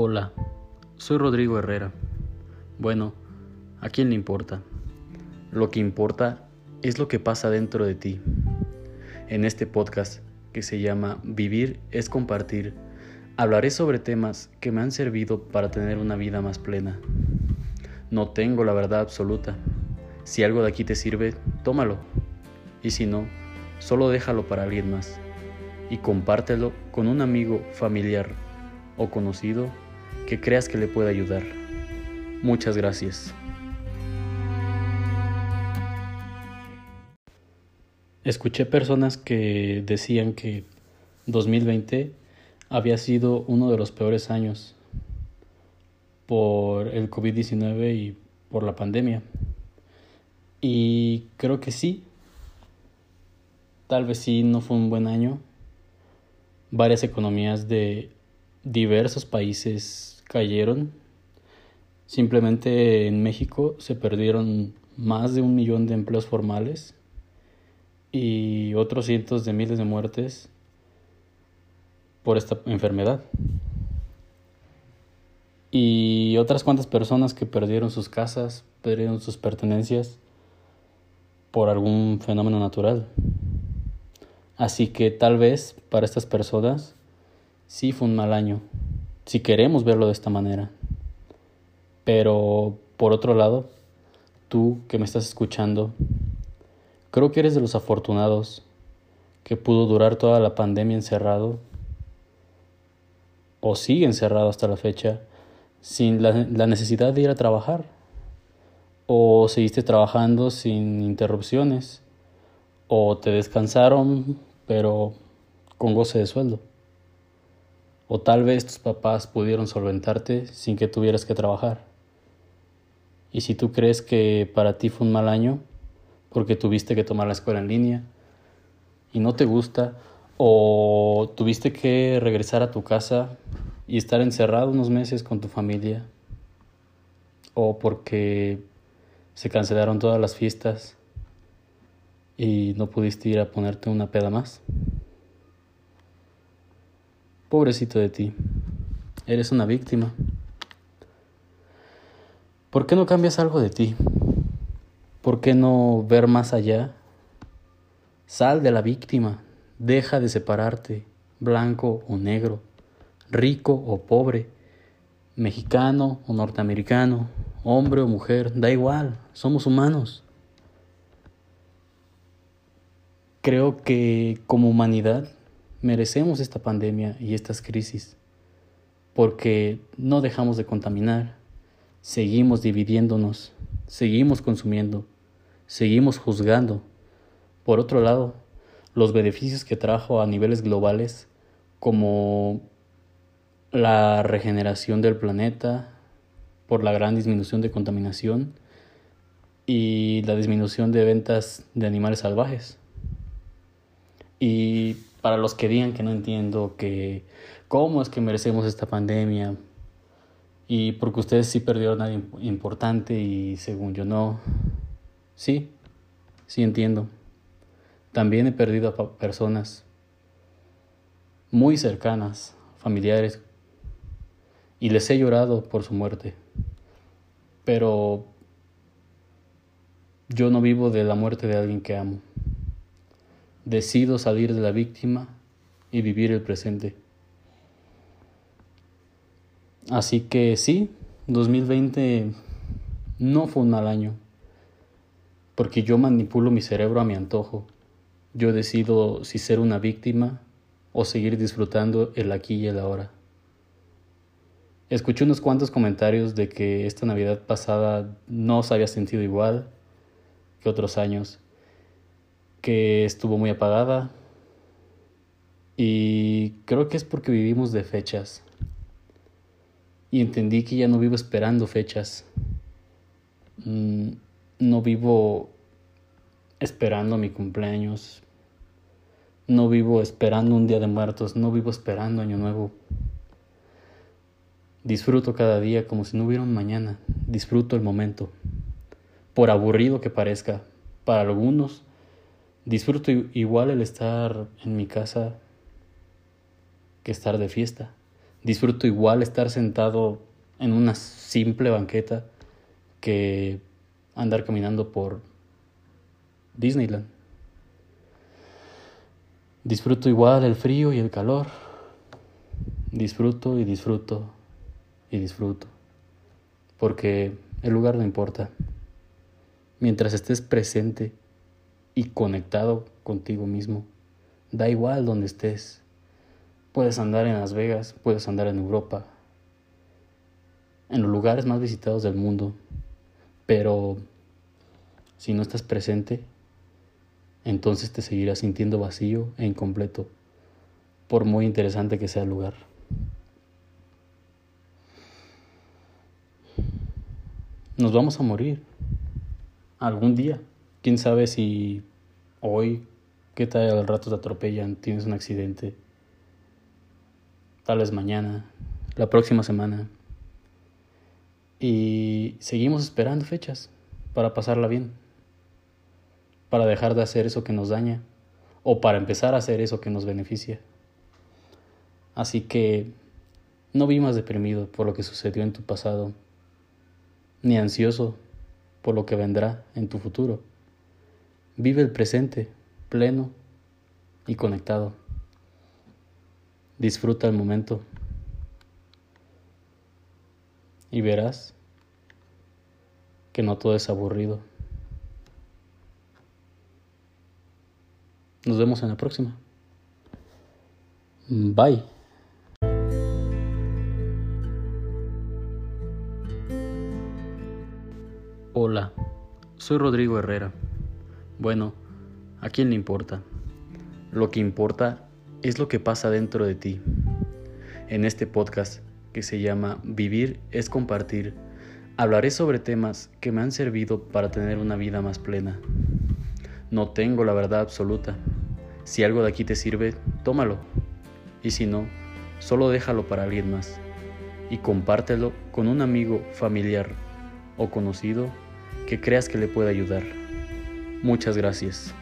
Hola, soy Rodrigo Herrera. Bueno, ¿a quién le importa? Lo que importa es lo que pasa dentro de ti. En este podcast que se llama Vivir es compartir, hablaré sobre temas que me han servido para tener una vida más plena. No tengo la verdad absoluta. Si algo de aquí te sirve, tómalo. Y si no, solo déjalo para alguien más. Y compártelo con un amigo, familiar o conocido que creas que le pueda ayudar. Muchas gracias. Escuché personas que decían que 2020 había sido uno de los peores años por el COVID-19 y por la pandemia. Y creo que sí. Tal vez sí no fue un buen año. Varias economías de diversos países cayeron. Simplemente en México se perdieron más de un millón de empleos formales y otros cientos de miles de muertes por esta enfermedad. Y otras cuantas personas que perdieron sus casas, perdieron sus pertenencias por algún fenómeno natural. Así que tal vez para estas personas sí fue un mal año, si queremos verlo de esta manera. Pero, por otro lado, tú que me estás escuchando, creo que eres de los afortunados que pudo durar toda la pandemia encerrado o sigue encerrado hasta la fecha sin la, la necesidad de ir a trabajar o seguiste trabajando sin interrupciones o te descansaron pero con goce de sueldo. O tal vez tus papás pudieron solventarte sin que tuvieras que trabajar. Y si tú crees que para ti fue un mal año, porque tuviste que tomar la escuela en línea y no te gusta, o tuviste que regresar a tu casa y estar encerrado unos meses con tu familia, o porque se cancelaron todas las fiestas y no pudiste ir a ponerte una peda más. Pobrecito de ti, eres una víctima. ¿Por qué no cambias algo de ti? ¿Por qué no ver más allá? Sal de la víctima, deja de separarte, blanco o negro, rico o pobre, mexicano o norteamericano, hombre o mujer, da igual, somos humanos. Creo que como humanidad merecemos esta pandemia y estas crisis, porque no dejamos de contaminar, seguimos dividiéndonos, seguimos consumiendo, seguimos juzgando. Por otro lado, los beneficios que trajo a niveles globales, como la regeneración del planeta por la gran disminución de contaminación y la disminución de ventas de animales salvajes. Y para los que digan que no entiendo, que cómo es que merecemos esta pandemia, y porque ustedes sí perdieron a alguien importante y según yo no, sí, sí entiendo. También he perdido a personas muy cercanas, familiares, y les he llorado por su muerte. Pero yo no vivo de la muerte de alguien que amo. Decido salir de la víctima y vivir el presente. Así que sí, 2020 no fue un mal año, porque yo manipulo mi cerebro a mi antojo. Yo decido si ser una víctima o seguir disfrutando el aquí y el ahora. Escuché unos cuantos comentarios de que esta Navidad pasada no se había sentido igual que otros años que estuvo muy apagada. Y creo que es porque vivimos de fechas. Y entendí que ya no vivo esperando fechas, mm, no vivo esperando mi cumpleaños, no vivo esperando un día de muertos, no vivo esperando año nuevo. Disfruto cada día como si no hubiera un mañana, disfruto el momento, por aburrido que parezca, para algunos Disfruto igual el estar en mi casa que estar de fiesta. Disfruto igual estar sentado en una simple banqueta que andar caminando por Disneyland. Disfruto igual el frío y el calor. Disfruto y disfruto y disfruto. Porque el lugar no importa. Mientras estés presente y conectado contigo mismo, da igual donde estés. Puedes andar en Las Vegas, puedes andar en Europa, en los lugares más visitados del mundo, pero si no estás presente, entonces te seguirás sintiendo vacío e incompleto, por muy interesante que sea el lugar. Nos vamos a morir algún día. Quién sabe si hoy, qué tal al rato te atropellan, tienes un accidente. Tal vez mañana, la próxima semana. Y seguimos esperando fechas para pasarla bien para dejar de hacer eso que nos daña o para empezar a hacer eso que nos beneficia. Así que no vivas deprimido por lo que sucedió en tu pasado, ni ansioso por lo que vendrá en tu futuro. Vive el presente, pleno y conectado. Disfruta el momento y verás que no todo es aburrido. Nos vemos en la próxima. Bye. Hola, soy Rodrigo Herrera. Bueno, ¿a quién le importa? Lo que importa es lo que pasa dentro de ti. En este podcast que se llama Vivir es compartir, hablaré sobre temas que me han servido para tener una vida más plena. No tengo la verdad absoluta, si algo de aquí te sirve, tómalo. Y si no, solo déjalo para alguien más. Y compártelo con un amigo, familiar o conocido que creas que le pueda ayudar. Muchas gracias.